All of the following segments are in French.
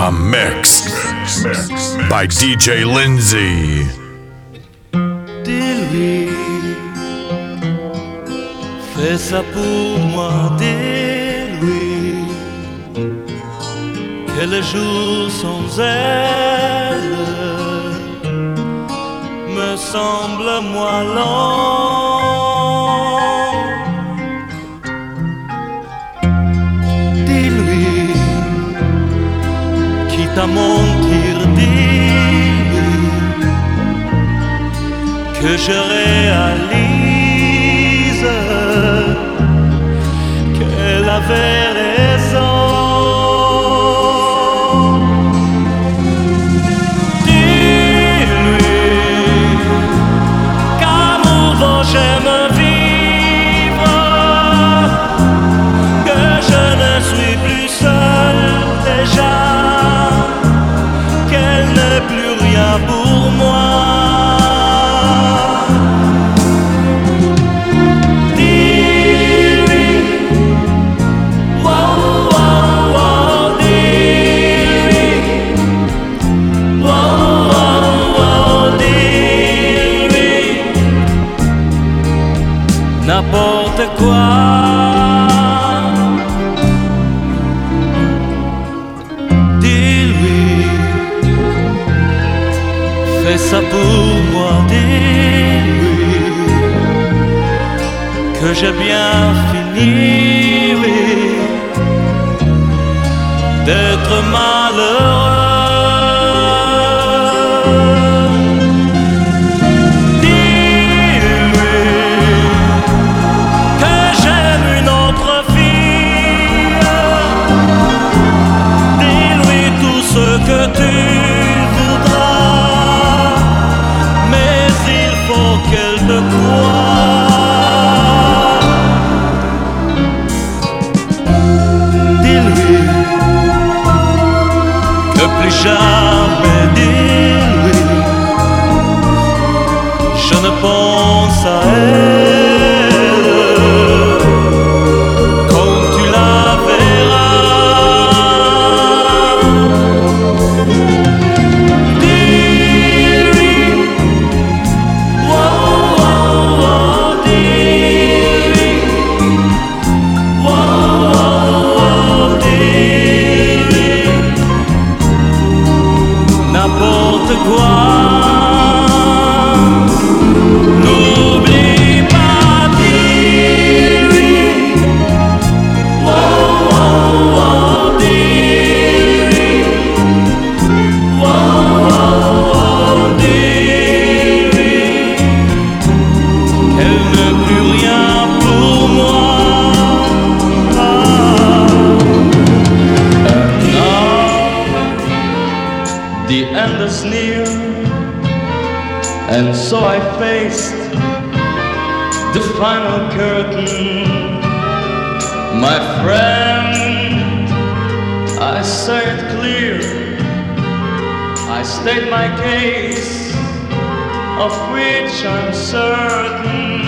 A mix by DJ Lindsay. Dis-lui, fais ça pour moi, dis-lui, que le jour sans elle me semble moi long. À mentir, dis-lui que je réalise qu'elle avait j'ai bien fini, case, of which I'm certain.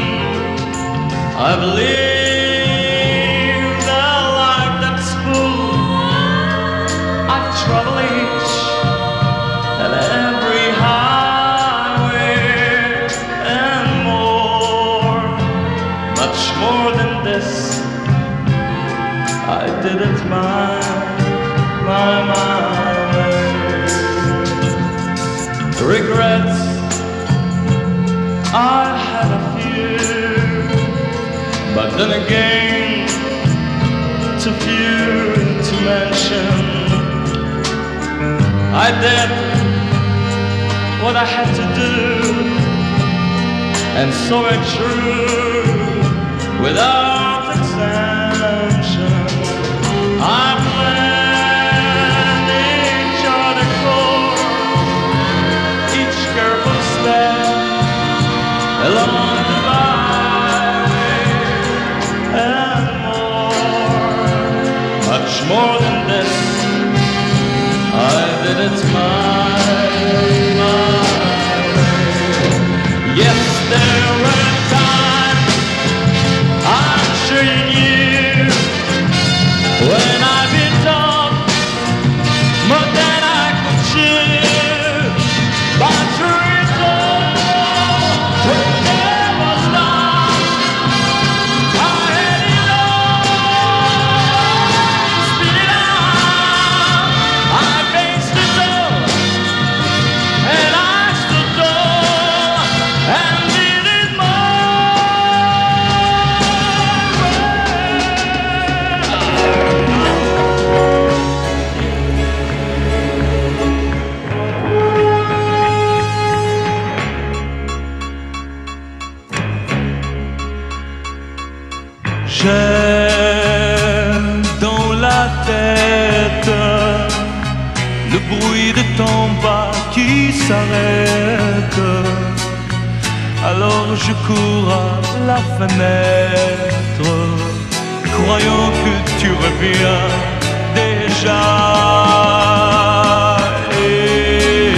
I believe that like that spoon, I trouble each and every highway and more, much more than this. I did it my, my, Regrets, I had a few, but then again, too few to mention. I did what I had to do, and so it true without more than this. I did it my, my way. Yes, there la fenêtre, croyant que tu reviens déjà. Et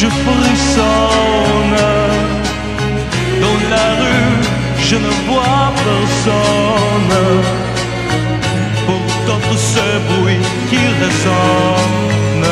je frissonne dans la rue, je ne vois personne. Pourtant, ce bruit qui résonne,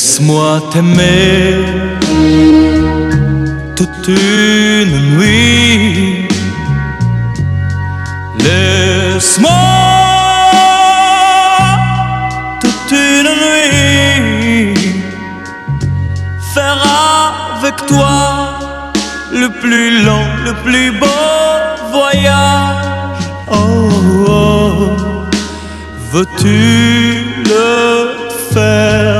Laisse-moi t'aimer toute une nuit. Laisse-moi toute une nuit faire avec toi le plus long, le plus beau voyage. Oh, oh. oh. veux-tu le faire?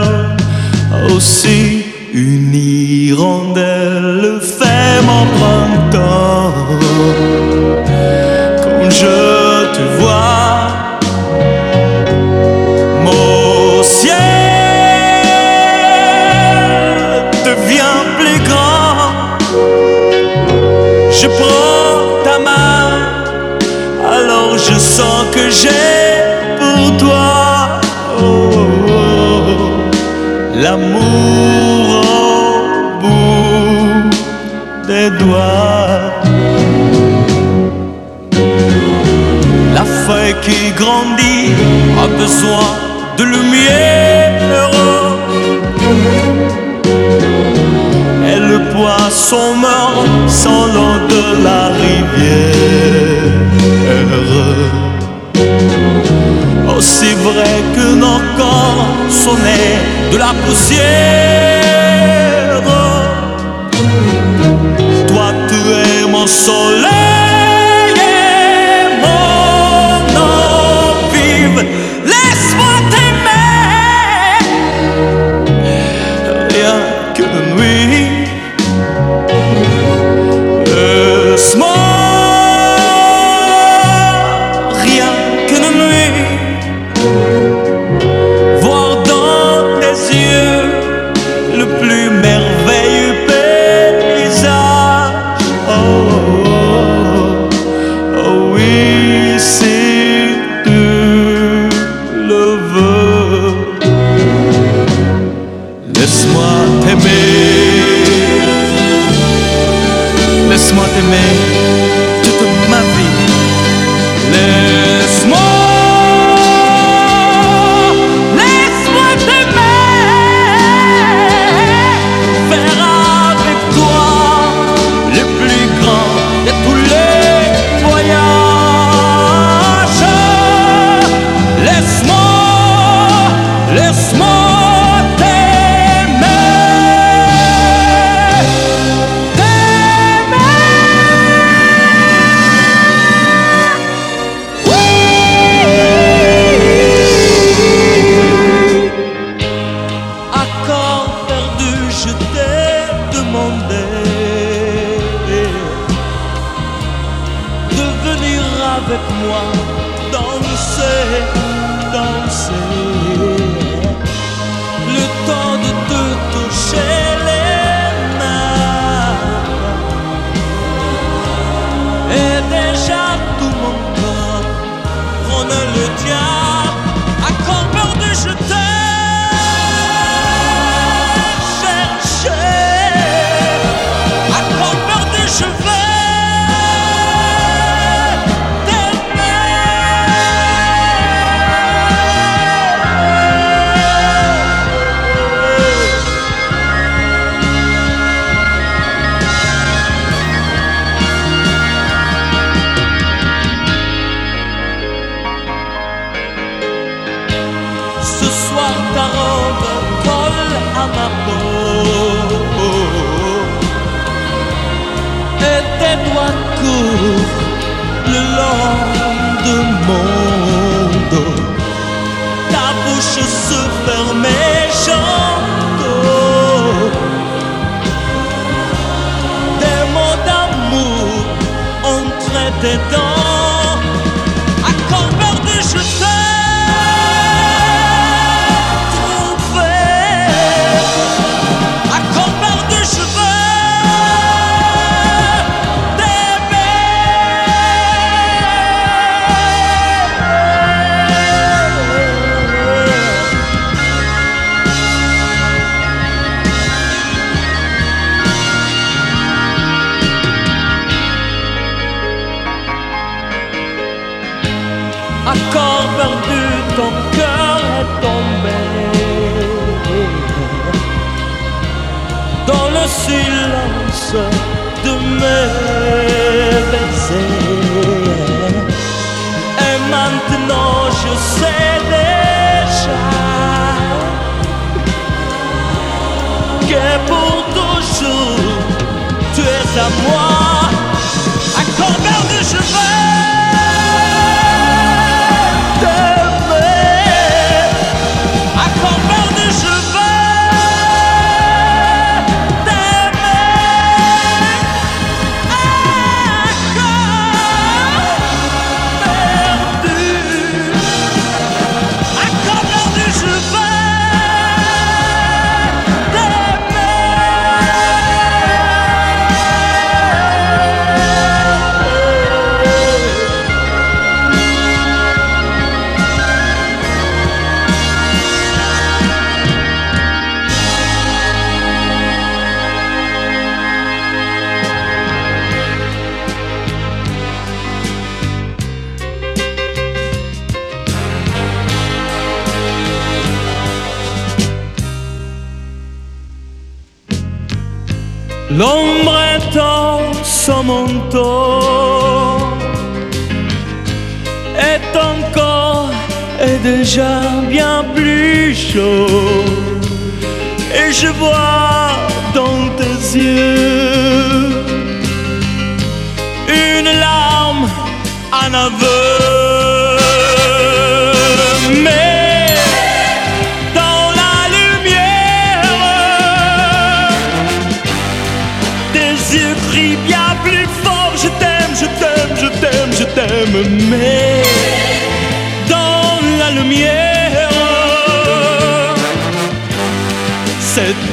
c'est une hirondelle. La feuille qui grandit a besoin de lumière. Et le poisson meurt sans l'eau de la rivière. Aussi vrai que nos corps sont nés de la poussière. sole The todo. déjà bien plus chaud. Et je vois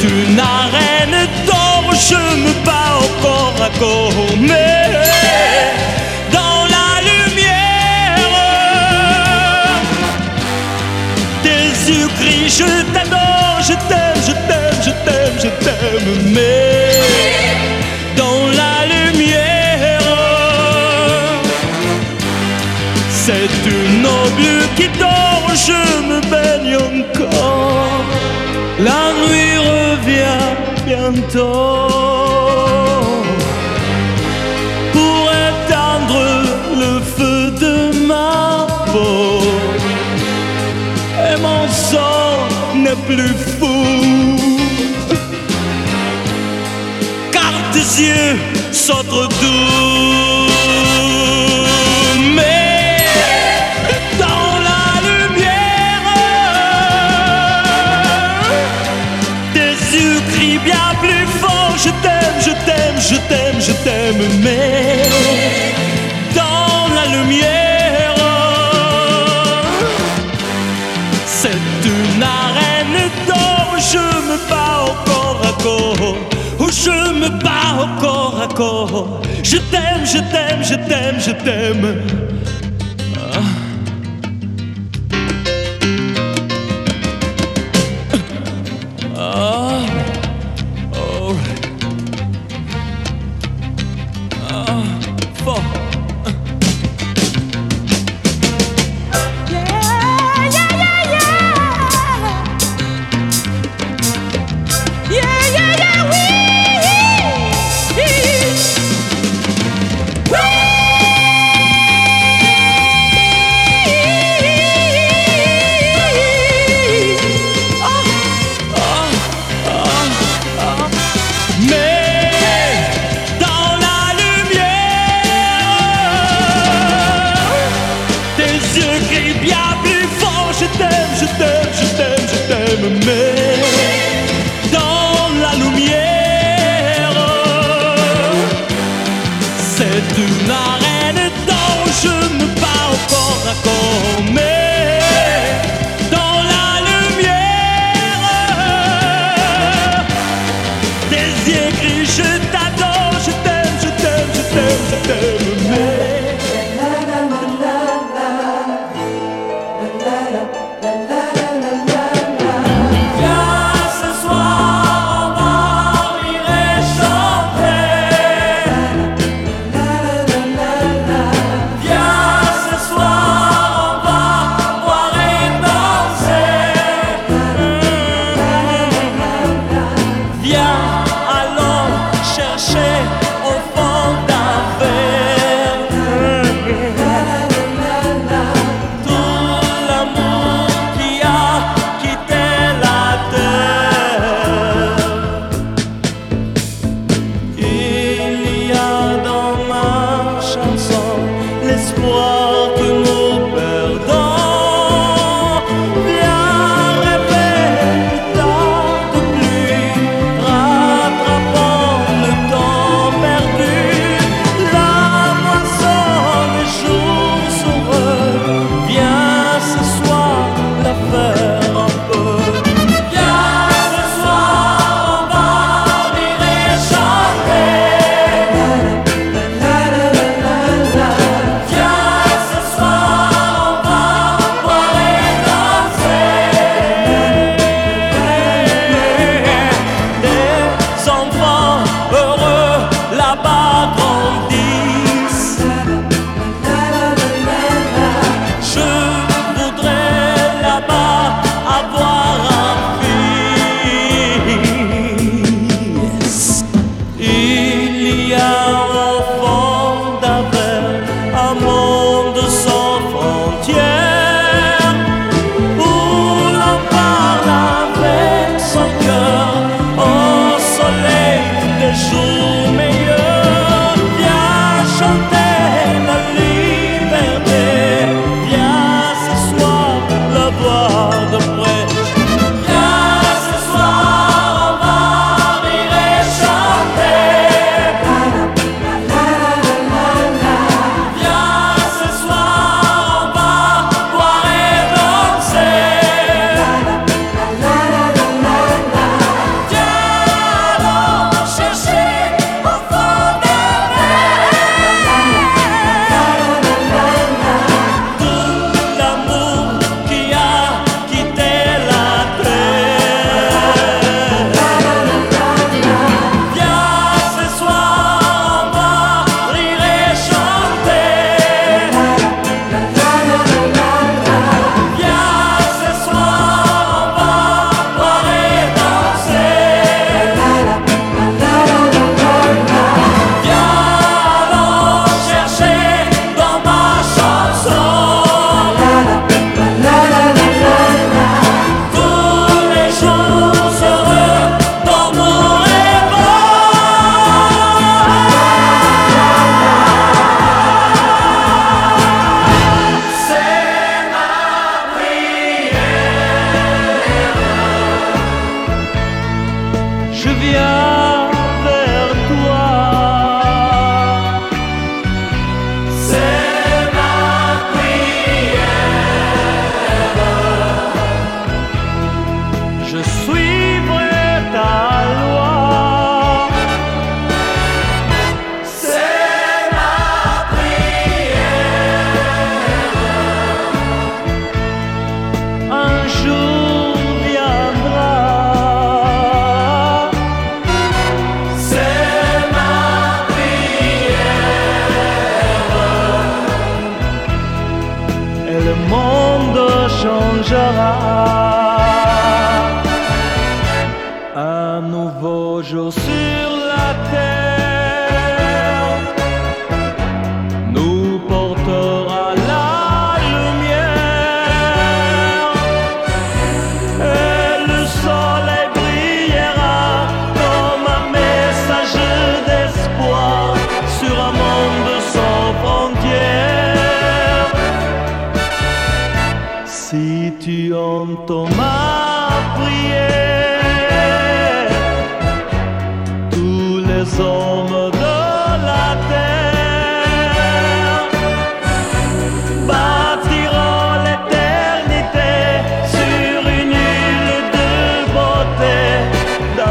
une arène d'or, je me bats au corps à corps, mais dans la lumière des yeux gris, je t'adore, je t'aime, je t'aime, je t'aime, je t'aime, mais dans la lumière, c'est une oblu qui dort, je me baigne encore la nuit pour éteindre le feu de ma peau. Et mon sang n'est plus fou, car tes yeux sautent doux. encore. Je t'aime, je t'aime, je t'aime, je t'aime. the middle.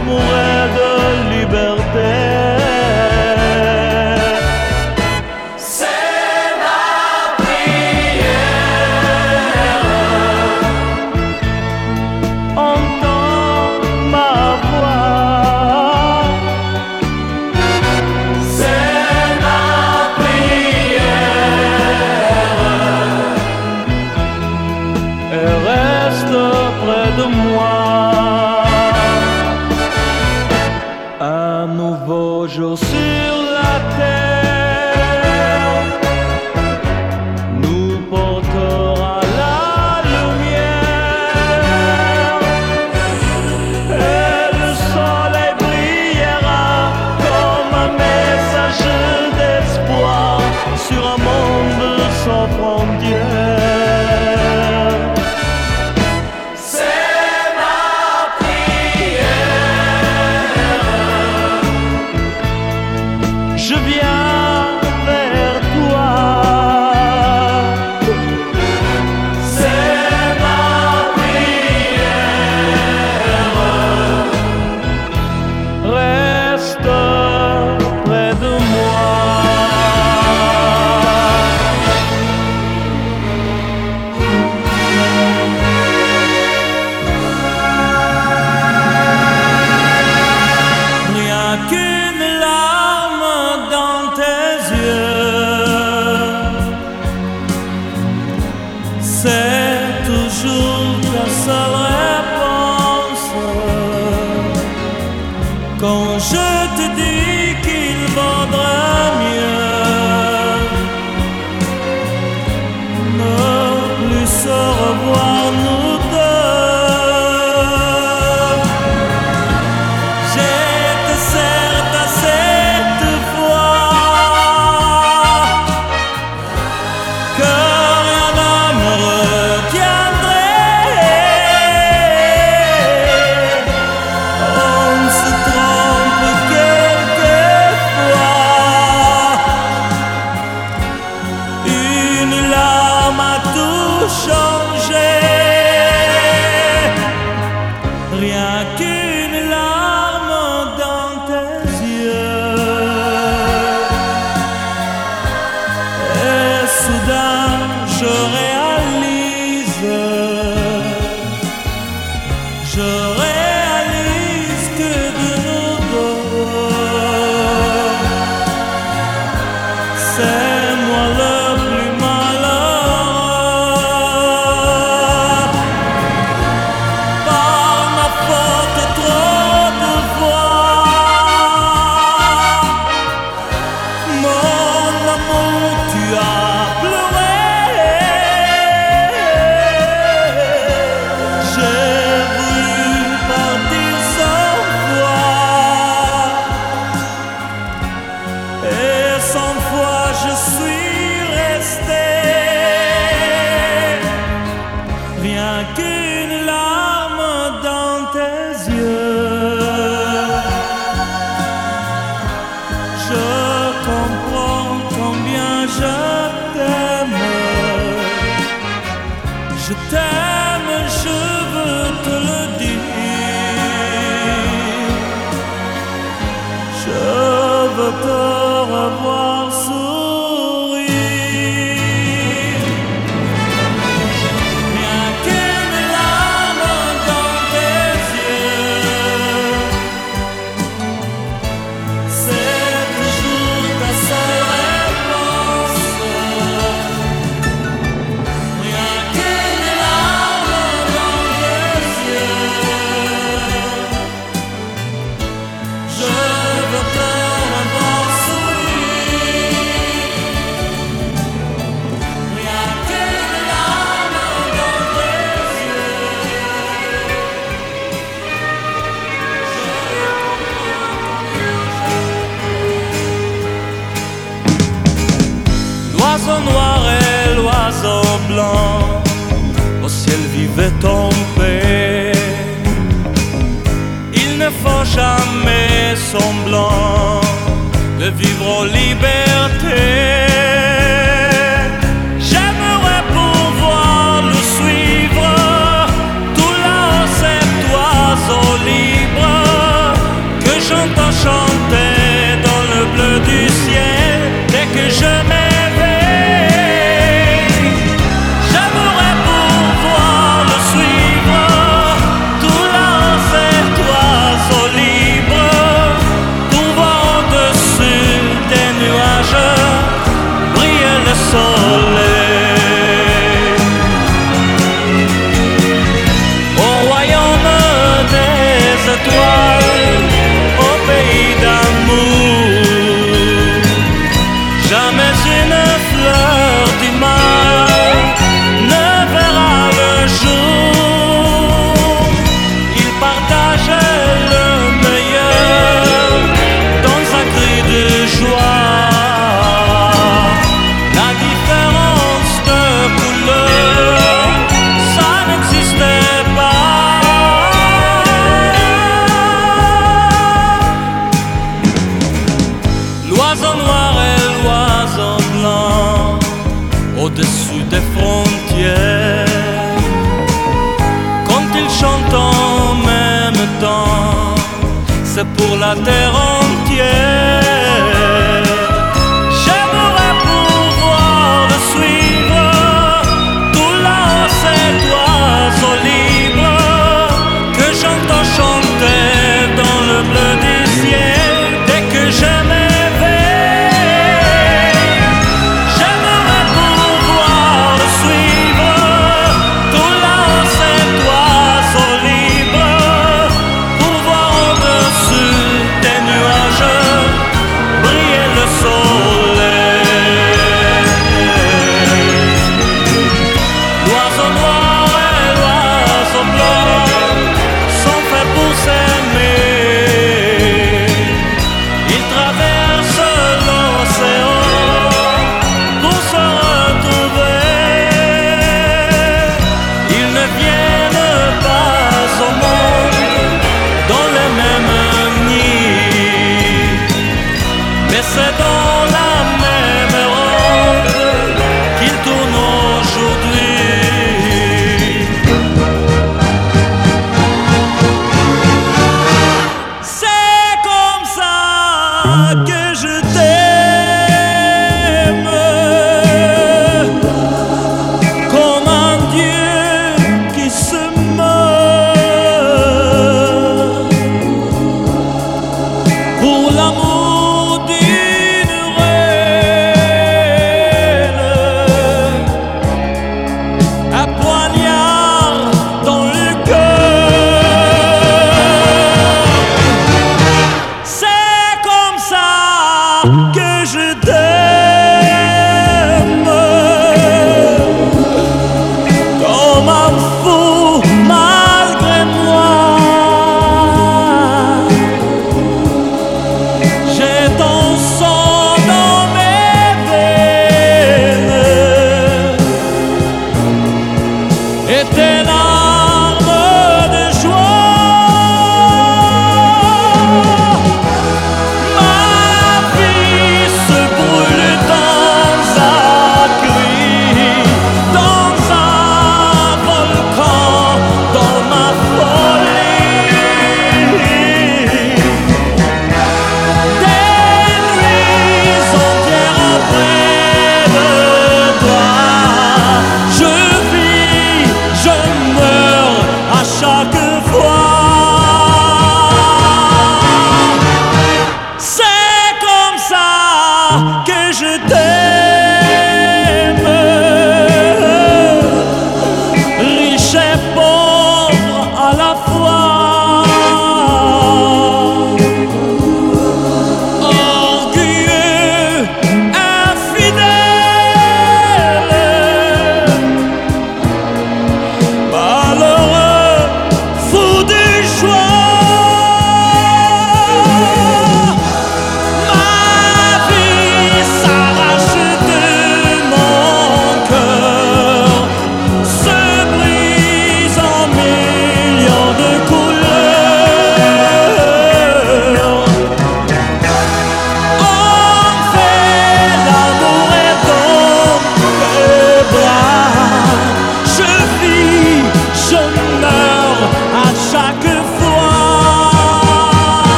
someone Je t'aime, semblant de vivre en liberté.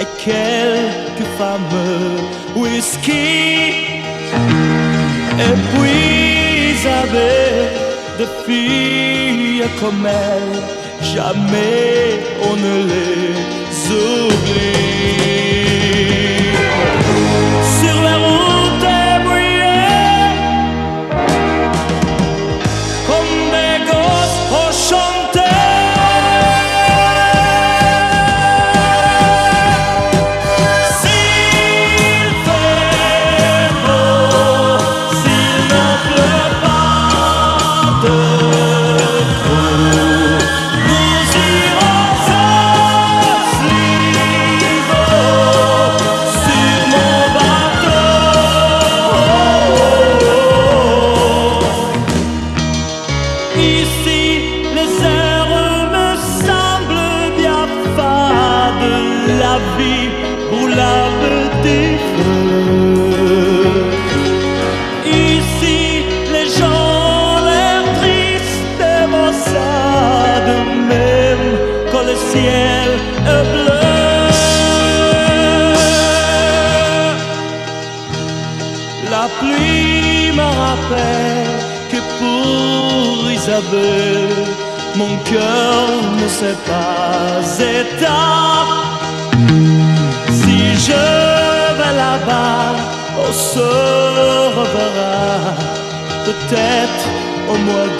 et quelques femmes. Whisky et puis avec des filles comme elle jamais on ne les oublie. Mon cœur ne sait pas état Si je vais là-bas, on se reverra Peut-être au mois de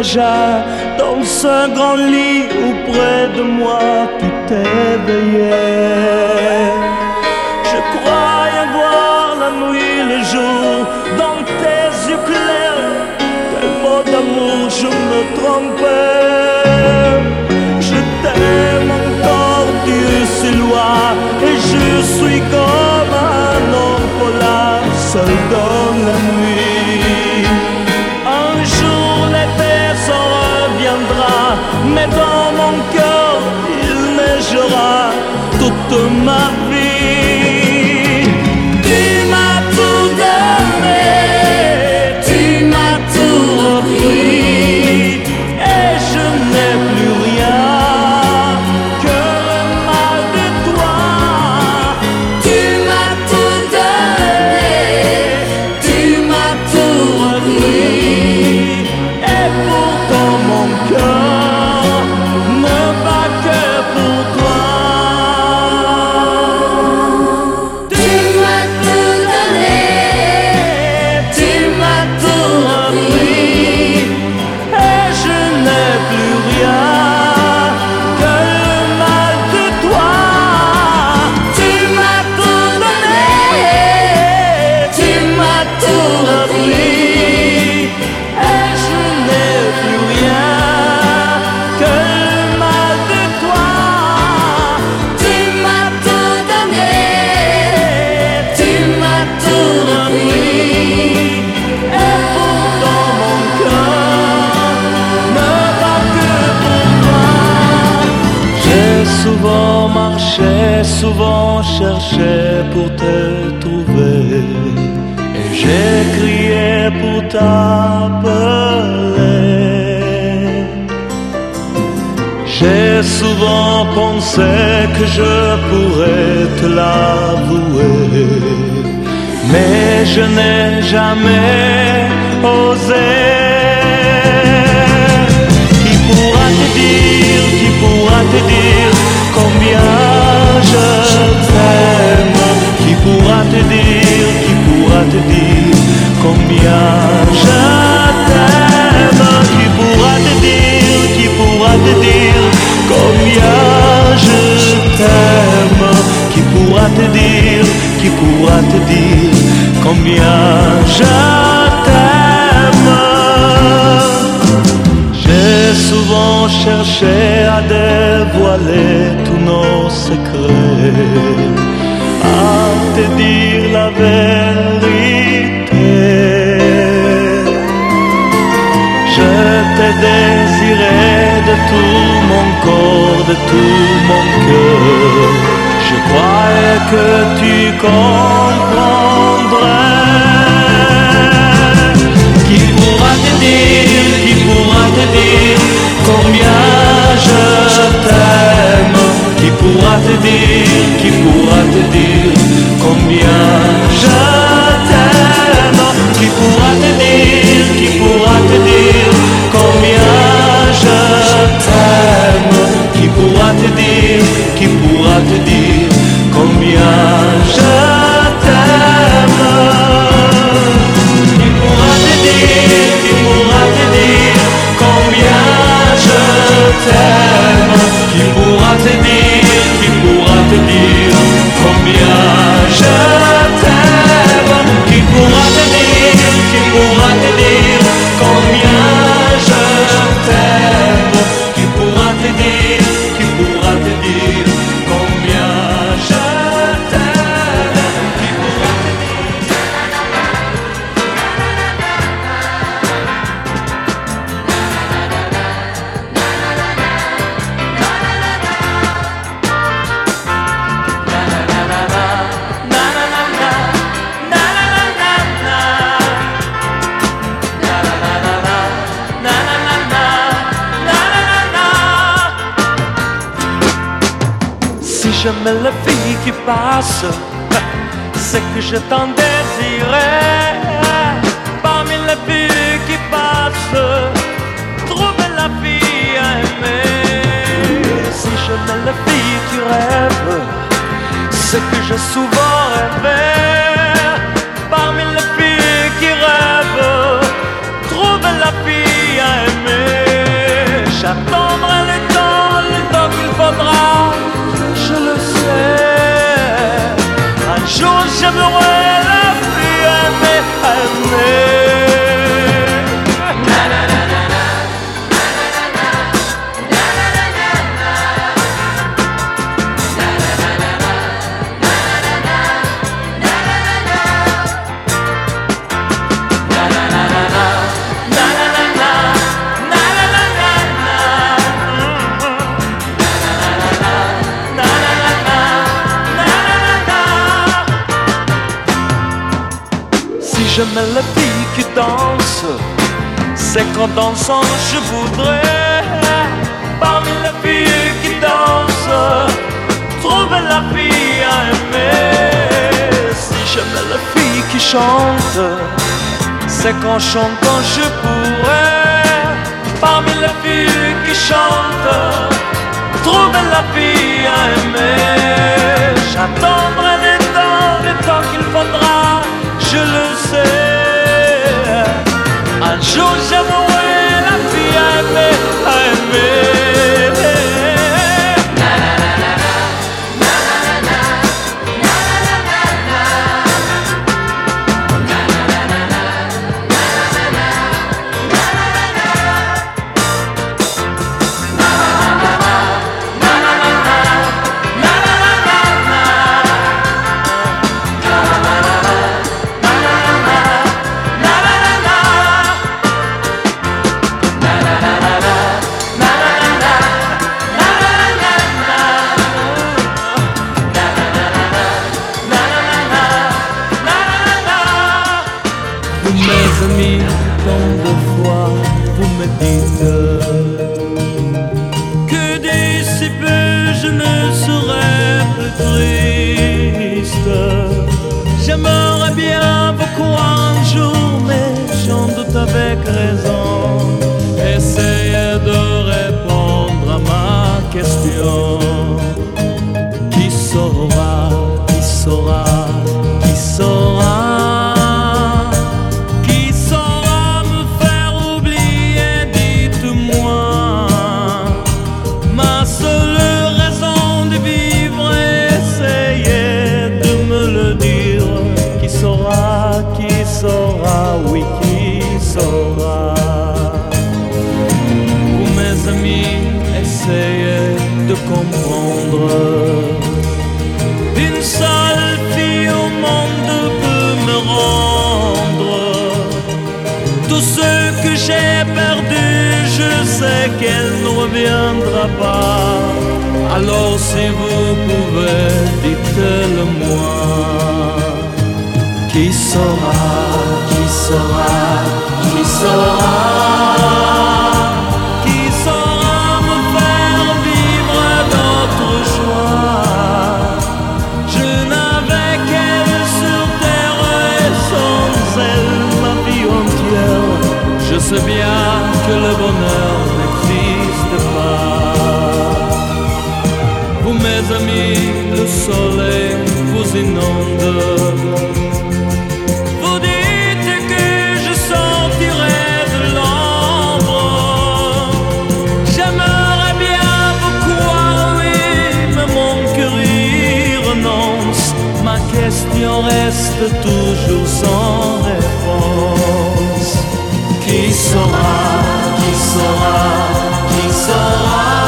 dans ce grand lit où près de moi tu t'éveillais. Pour te trouver. Et j'ai crié pour t'appeler. J'ai souvent pensé que je pourrais te l'avouer, mais je n'ai jamais osé. Qui pourra te dire, qui pourra te dire combien je t'aime. Qui pourra te dire, qui pourra te dire combien je t'aime? Qui pourra te dire, qui pourra te dire combien je t'aime? Qui pourra te dire, qui pourra te dire combien je souvent cherché à dévoiler tous nos secrets, à te dire la vérité. Je t'ai désiré de tout mon corps, de tout mon cœur. Je croyais que tu comprendrais. Qui pourra te dire combien je t'aime Qui pourra te dire, qui pourra te dire combien je t'aime Qui pourra te dire, qui pourra te dire combien je les filles qui dansent, c'est qu'en dansant je voudrais, parmi les filles qui dansent, trouver la fille à aimer. Si j'aimais les filles qui chantent, c'est qu'en chantant je pourrais, parmi les filles qui chantent, trouver la fille à aimer. J'attendrai les temps, les temps qu'il faudra je le sais. Un jour j'avouerai la vie à aimer, aimer. Vous dites que je sortirai de l'ombre. J'aimerais bien vous croire, oui, mais mon cœur y renonce. Ma question reste toujours sans réponse. Qui sera, qui sera, qui sera?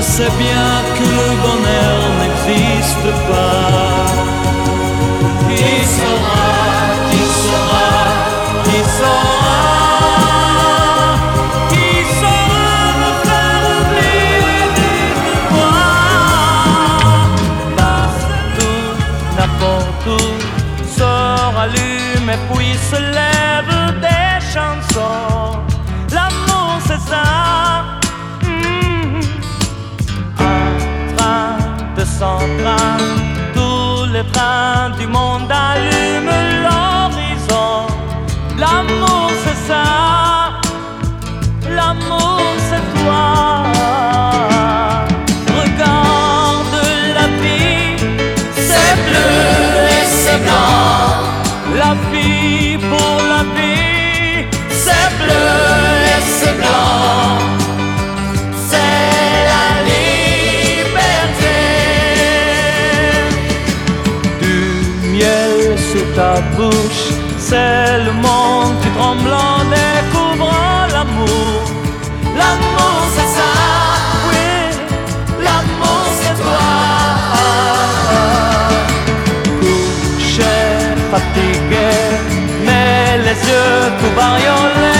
Yo sabía du monde tout bariolé.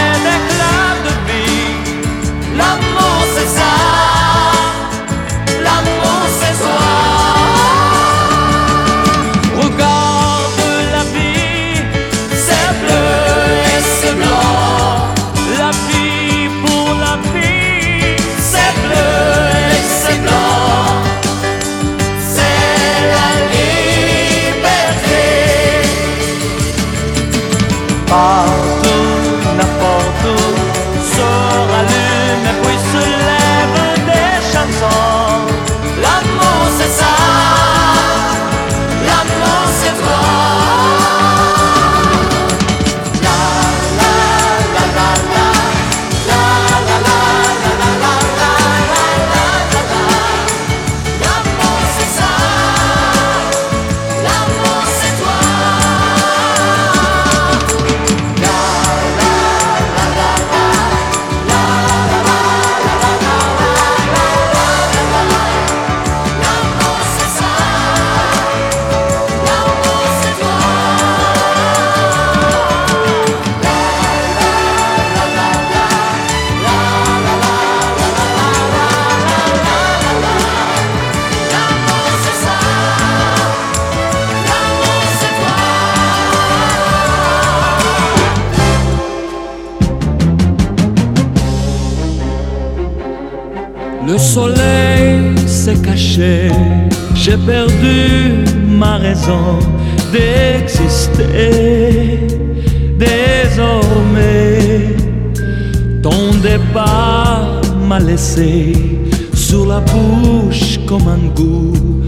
j'ai perdu ma raison d'exister. Désormais, ton départ m'a laissé sur la bouche comme un goût.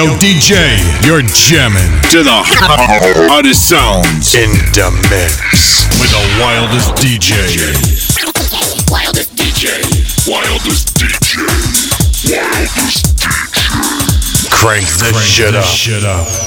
Yo, DJ, you're jamming to the hottest sounds in the mix with the wildest DJ. Wildest DJ. Wildest DJ. Wildest DJ. Crank the Crank shit this up. shit up.